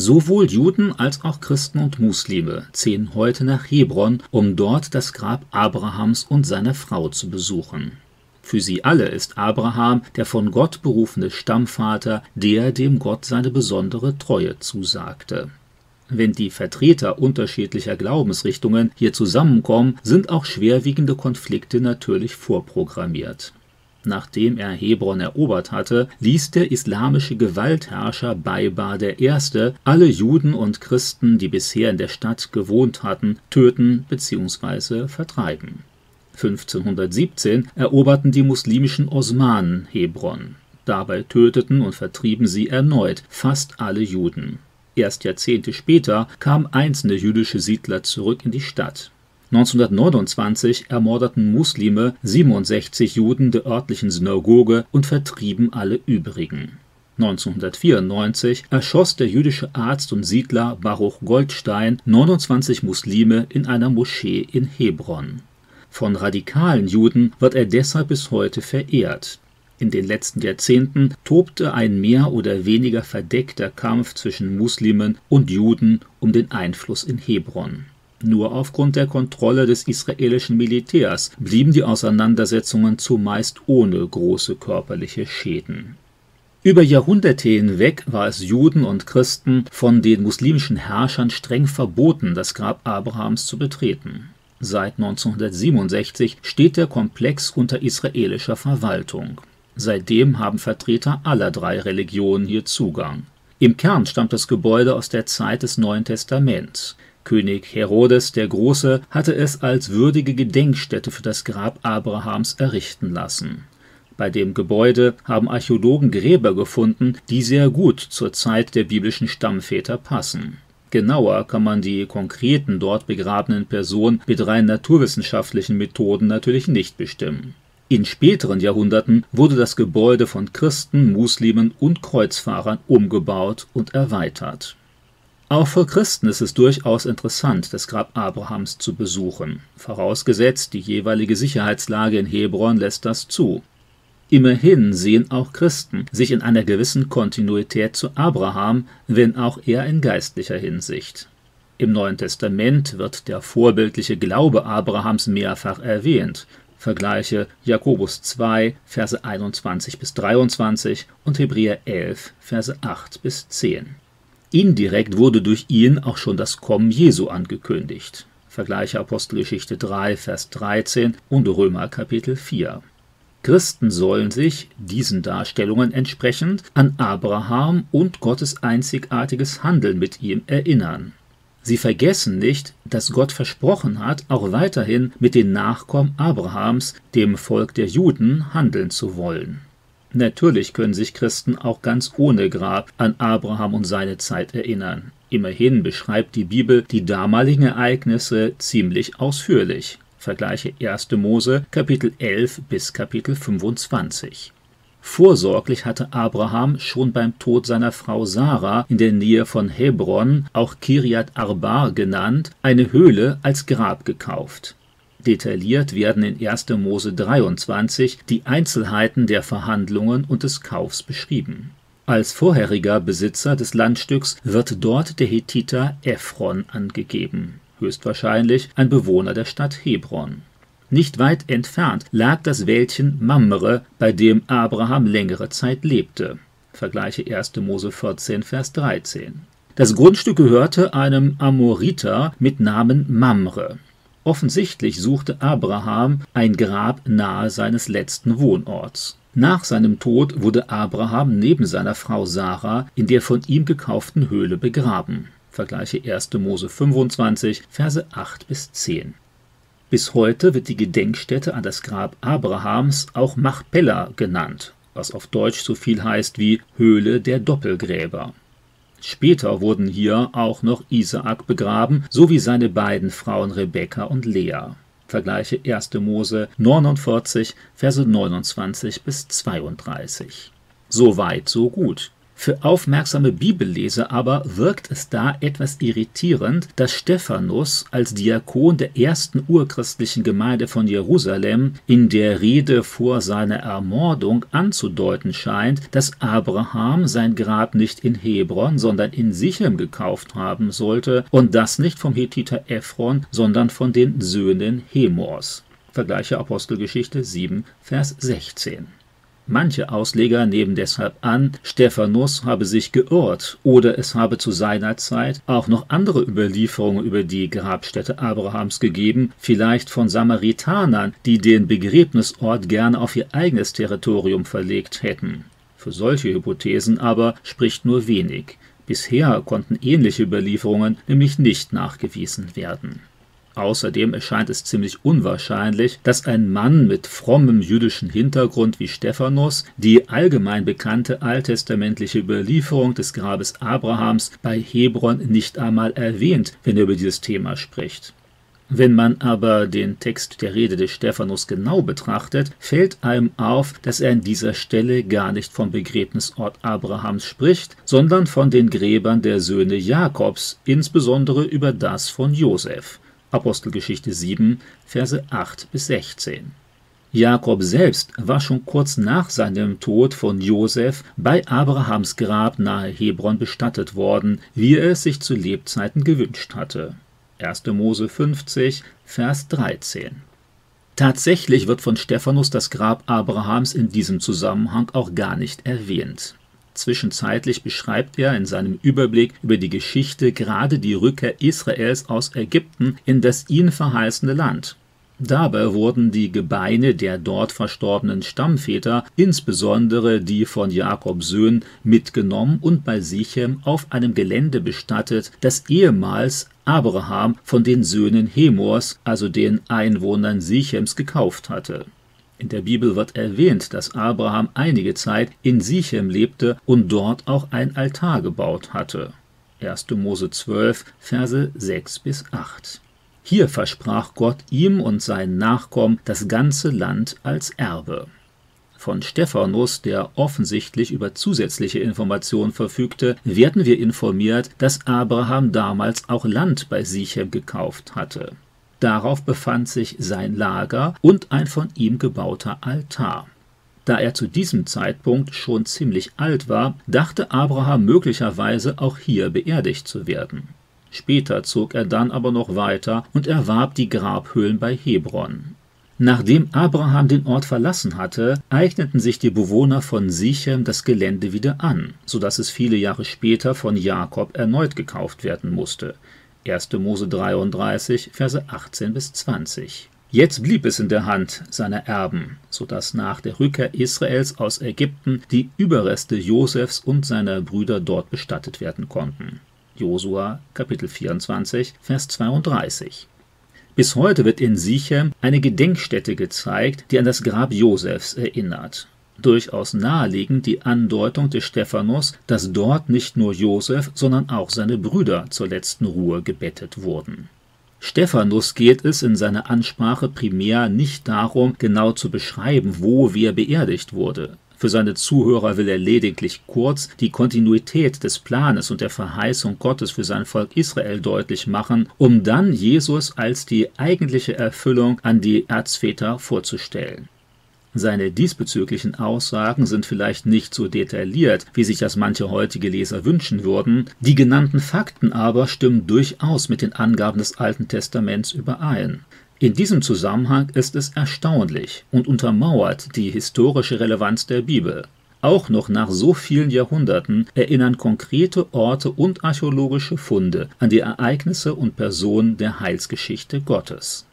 Sowohl Juden als auch Christen und Muslime ziehen heute nach Hebron, um dort das Grab Abrahams und seiner Frau zu besuchen. Für sie alle ist Abraham der von Gott berufene Stammvater, der dem Gott seine besondere Treue zusagte. Wenn die Vertreter unterschiedlicher Glaubensrichtungen hier zusammenkommen, sind auch schwerwiegende Konflikte natürlich vorprogrammiert. Nachdem er Hebron erobert hatte, ließ der islamische Gewaltherrscher Baibar I. alle Juden und Christen, die bisher in der Stadt gewohnt hatten, töten bzw. vertreiben. 1517 eroberten die muslimischen Osmanen Hebron. Dabei töteten und vertrieben sie erneut fast alle Juden. Erst Jahrzehnte später kamen einzelne jüdische Siedler zurück in die Stadt. 1929 ermordeten Muslime 67 Juden der örtlichen Synagoge und vertrieben alle übrigen. 1994 erschoss der jüdische Arzt und Siedler Baruch Goldstein 29 Muslime in einer Moschee in Hebron. Von radikalen Juden wird er deshalb bis heute verehrt. In den letzten Jahrzehnten tobte ein mehr oder weniger verdeckter Kampf zwischen Muslimen und Juden um den Einfluss in Hebron. Nur aufgrund der Kontrolle des israelischen Militärs blieben die Auseinandersetzungen zumeist ohne große körperliche Schäden. Über Jahrhunderte hinweg war es Juden und Christen von den muslimischen Herrschern streng verboten, das Grab Abrahams zu betreten. Seit 1967 steht der Komplex unter israelischer Verwaltung. Seitdem haben Vertreter aller drei Religionen hier Zugang. Im Kern stammt das Gebäude aus der Zeit des Neuen Testaments. König Herodes der Große hatte es als würdige Gedenkstätte für das Grab Abrahams errichten lassen. Bei dem Gebäude haben Archäologen Gräber gefunden, die sehr gut zur Zeit der biblischen Stammväter passen. Genauer kann man die konkreten dort begrabenen Personen mit rein naturwissenschaftlichen Methoden natürlich nicht bestimmen. In späteren Jahrhunderten wurde das Gebäude von Christen, Muslimen und Kreuzfahrern umgebaut und erweitert. Auch für Christen ist es durchaus interessant, das Grab Abrahams zu besuchen, vorausgesetzt die jeweilige Sicherheitslage in Hebron lässt das zu. Immerhin sehen auch Christen sich in einer gewissen Kontinuität zu Abraham, wenn auch eher in geistlicher Hinsicht. Im Neuen Testament wird der vorbildliche Glaube Abrahams mehrfach erwähnt. Vergleiche Jakobus 2, Verse 21 bis 23 und Hebräer 11, Verse 8 bis 10. Indirekt wurde durch ihn auch schon das Kommen Jesu angekündigt. Vergleiche Apostelgeschichte 3, Vers 13 und Römer Kapitel 4. Christen sollen sich, diesen Darstellungen entsprechend, an Abraham und Gottes einzigartiges Handeln mit ihm erinnern. Sie vergessen nicht, dass Gott versprochen hat, auch weiterhin mit den Nachkommen Abrahams, dem Volk der Juden, handeln zu wollen. Natürlich können sich Christen auch ganz ohne Grab an Abraham und seine Zeit erinnern. Immerhin beschreibt die Bibel die damaligen Ereignisse ziemlich ausführlich. Vergleiche 1. Mose Kapitel 11 bis Kapitel 25. Vorsorglich hatte Abraham schon beim Tod seiner Frau Sarah in der Nähe von Hebron, auch Kiriat Arbar genannt, eine Höhle als Grab gekauft. Detailliert werden in 1. Mose 23 die Einzelheiten der Verhandlungen und des Kaufs beschrieben. Als vorheriger Besitzer des Landstücks wird dort der Hethiter Ephron angegeben, höchstwahrscheinlich ein Bewohner der Stadt Hebron. Nicht weit entfernt lag das Wäldchen Mamre, bei dem Abraham längere Zeit lebte. Vergleiche 1. Mose 14, Vers 13. Das Grundstück gehörte einem Amoriter mit Namen Mamre. Offensichtlich suchte Abraham ein Grab nahe seines letzten Wohnorts. Nach seinem Tod wurde Abraham neben seiner Frau Sarah in der von ihm gekauften Höhle begraben. Vergleiche 1. Mose 25, Verse 8 bis 10. Bis heute wird die Gedenkstätte an das Grab Abrahams auch Machpella genannt, was auf Deutsch so viel heißt wie Höhle der Doppelgräber. Später wurden hier auch noch Isaak begraben, sowie seine beiden Frauen Rebekka und Lea. Vergleiche 1. Mose 49, Verse 29 bis 32. So weit, so gut. Für aufmerksame Bibelleser aber wirkt es da etwas irritierend, dass Stephanus als Diakon der ersten urchristlichen Gemeinde von Jerusalem in der Rede vor seiner Ermordung anzudeuten scheint, dass Abraham sein Grab nicht in Hebron, sondern in Sichem gekauft haben sollte und das nicht vom Hethiter Ephron, sondern von den Söhnen Hemors. Vergleiche Apostelgeschichte 7, Vers 16. Manche Ausleger nehmen deshalb an, Stephanus habe sich geirrt oder es habe zu seiner Zeit auch noch andere Überlieferungen über die Grabstätte Abrahams gegeben, vielleicht von Samaritanern, die den Begräbnisort gerne auf ihr eigenes Territorium verlegt hätten. Für solche Hypothesen aber spricht nur wenig. Bisher konnten ähnliche Überlieferungen nämlich nicht nachgewiesen werden. Außerdem erscheint es ziemlich unwahrscheinlich, dass ein Mann mit frommem jüdischen Hintergrund wie Stephanus die allgemein bekannte alttestamentliche Überlieferung des Grabes Abrahams bei Hebron nicht einmal erwähnt, wenn er über dieses Thema spricht. Wenn man aber den Text der Rede des Stephanus genau betrachtet, fällt einem auf, dass er an dieser Stelle gar nicht vom Begräbnisort Abrahams spricht, sondern von den Gräbern der Söhne Jakobs, insbesondere über das von Josef. Apostelgeschichte 7, Verse 8 bis 16. Jakob selbst war schon kurz nach seinem Tod von Josef bei Abrahams Grab nahe Hebron bestattet worden, wie er es sich zu Lebzeiten gewünscht hatte. 1. Mose 50, Vers 13. Tatsächlich wird von Stephanus das Grab Abrahams in diesem Zusammenhang auch gar nicht erwähnt. Zwischenzeitlich beschreibt er in seinem Überblick über die Geschichte gerade die Rückkehr Israels aus Ägypten in das ihnen verheißene Land. Dabei wurden die Gebeine der dort verstorbenen Stammväter, insbesondere die von Jakobs Söhnen, mitgenommen und bei Sichem auf einem Gelände bestattet, das ehemals Abraham von den Söhnen Hemors, also den Einwohnern Sichems, gekauft hatte. In der Bibel wird erwähnt, dass Abraham einige Zeit in Sichem lebte und dort auch ein Altar gebaut hatte. 1. Mose 12, Verse 6 bis 8. Hier versprach Gott ihm und seinen Nachkommen das ganze Land als Erbe. Von Stephanus, der offensichtlich über zusätzliche Informationen verfügte, werden wir informiert, dass Abraham damals auch Land bei Sichem gekauft hatte. Darauf befand sich sein Lager und ein von ihm gebauter Altar. Da er zu diesem Zeitpunkt schon ziemlich alt war, dachte Abraham möglicherweise auch hier beerdigt zu werden. Später zog er dann aber noch weiter und erwarb die Grabhöhlen bei Hebron. Nachdem Abraham den Ort verlassen hatte, eigneten sich die Bewohner von Sichem das Gelände wieder an, so dass es viele Jahre später von Jakob erneut gekauft werden musste. 1. Mose 33, Verse 18 bis 20. Jetzt blieb es in der Hand seiner Erben, so dass nach der Rückkehr Israels aus Ägypten die Überreste Josefs und seiner Brüder dort bestattet werden konnten. Josua Kapitel 24, Vers 32. Bis heute wird in Sichem eine Gedenkstätte gezeigt, die an das Grab Josefs erinnert durchaus naheliegend die Andeutung des Stephanus, dass dort nicht nur Josef, sondern auch seine Brüder zur letzten Ruhe gebettet wurden. Stephanus geht es in seiner Ansprache primär nicht darum, genau zu beschreiben, wo wer beerdigt wurde. Für seine Zuhörer will er lediglich kurz die Kontinuität des Planes und der Verheißung Gottes für sein Volk Israel deutlich machen, um dann Jesus als die eigentliche Erfüllung an die Erzväter vorzustellen. Seine diesbezüglichen Aussagen sind vielleicht nicht so detailliert, wie sich das manche heutige Leser wünschen würden, die genannten Fakten aber stimmen durchaus mit den Angaben des Alten Testaments überein. In diesem Zusammenhang ist es erstaunlich und untermauert die historische Relevanz der Bibel. Auch noch nach so vielen Jahrhunderten erinnern konkrete Orte und archäologische Funde an die Ereignisse und Personen der Heilsgeschichte Gottes.